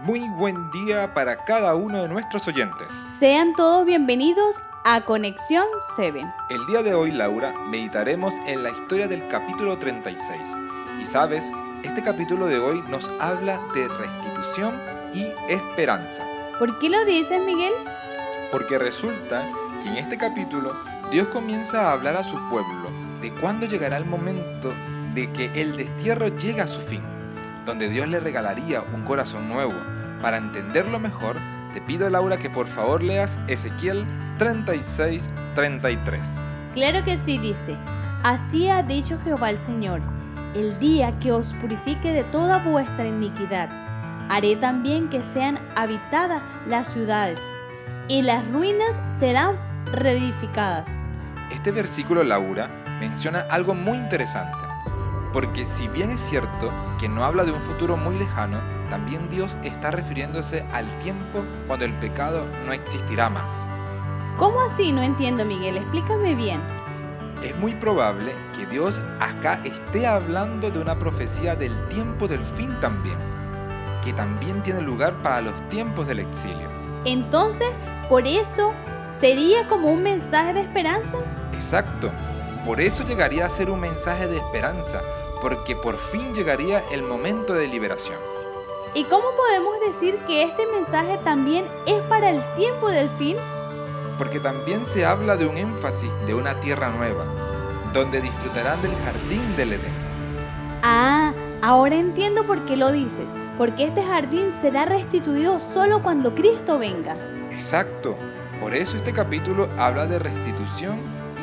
Muy buen día para cada uno de nuestros oyentes. Sean todos bienvenidos a Conexión 7. El día de hoy, Laura, meditaremos en la historia del capítulo 36. Y sabes, este capítulo de hoy nos habla de restitución y esperanza. ¿Por qué lo dices, Miguel? Porque resulta que en este capítulo Dios comienza a hablar a su pueblo de cuándo llegará el momento de que el destierro llegue a su fin, donde Dios le regalaría un corazón nuevo. Para entenderlo mejor, te pido Laura que por favor leas Ezequiel 36, 33. Claro que sí, dice. Así ha dicho Jehová el Señor, el día que os purifique de toda vuestra iniquidad, haré también que sean habitadas las ciudades, y las ruinas serán reedificadas. Este versículo, Laura, menciona algo muy interesante, porque si bien es cierto que no habla de un futuro muy lejano, también Dios está refiriéndose al tiempo cuando el pecado no existirá más. ¿Cómo así? No entiendo, Miguel. Explícame bien. Es muy probable que Dios acá esté hablando de una profecía del tiempo del fin también, que también tiene lugar para los tiempos del exilio. Entonces, por eso, ¿sería como un mensaje de esperanza? Exacto. Por eso llegaría a ser un mensaje de esperanza, porque por fin llegaría el momento de liberación. ¿Y cómo podemos decir que este mensaje también es para el tiempo del fin? Porque también se habla de un énfasis de una tierra nueva, donde disfrutarán del jardín del Edén. Ah, ahora entiendo por qué lo dices, porque este jardín será restituido solo cuando Cristo venga. Exacto, por eso este capítulo habla de restitución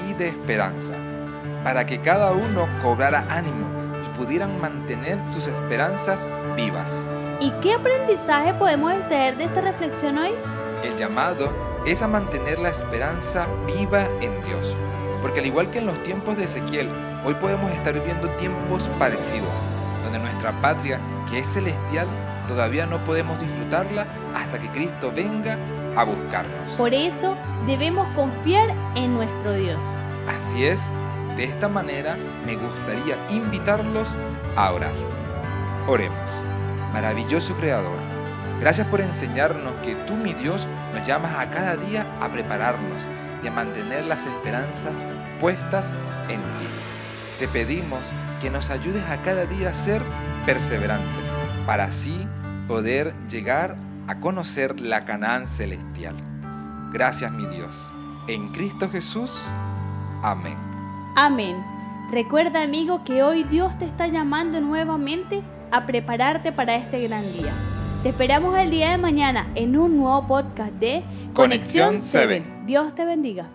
y de esperanza, para que cada uno cobrara ánimo y pudieran mantener sus esperanzas vivas. ¿Y qué aprendizaje podemos extraer de esta reflexión hoy? El llamado es a mantener la esperanza viva en Dios, porque al igual que en los tiempos de Ezequiel, hoy podemos estar viviendo tiempos parecidos, donde nuestra patria, que es celestial, todavía no podemos disfrutarla hasta que Cristo venga a buscarnos. Por eso debemos confiar en nuestro Dios. Así es, de esta manera me gustaría invitarlos a orar. Oremos. Maravilloso Creador, gracias por enseñarnos que tú, mi Dios, nos llamas a cada día a prepararnos y a mantener las esperanzas puestas en ti. Te pedimos que nos ayudes a cada día a ser perseverantes, para así poder llegar a conocer la Canaán celestial. Gracias, mi Dios. En Cristo Jesús. Amén. Amén. Recuerda, amigo, que hoy Dios te está llamando nuevamente a prepararte para este gran día. Te esperamos el día de mañana en un nuevo podcast de Conexión 7. Dios te bendiga.